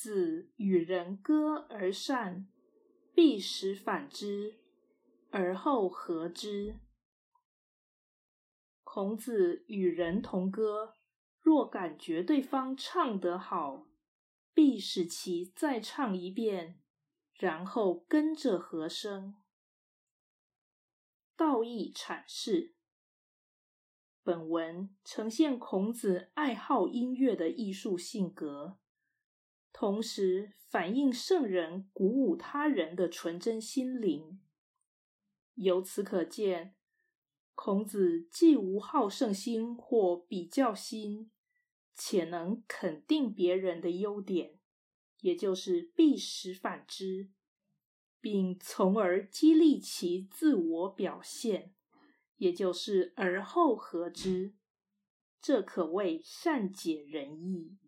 子与人歌而善，必使反之，而后和之。孔子与人同歌，若感觉对方唱得好，必使其再唱一遍，然后跟着和声。道义阐释。本文呈现孔子爱好音乐的艺术性格，同时反映圣人鼓舞他人的纯真心灵。由此可见。孔子既无好胜心或比较心，且能肯定别人的优点，也就是必使反之，并从而激励其自我表现，也就是而后合之。这可谓善解人意。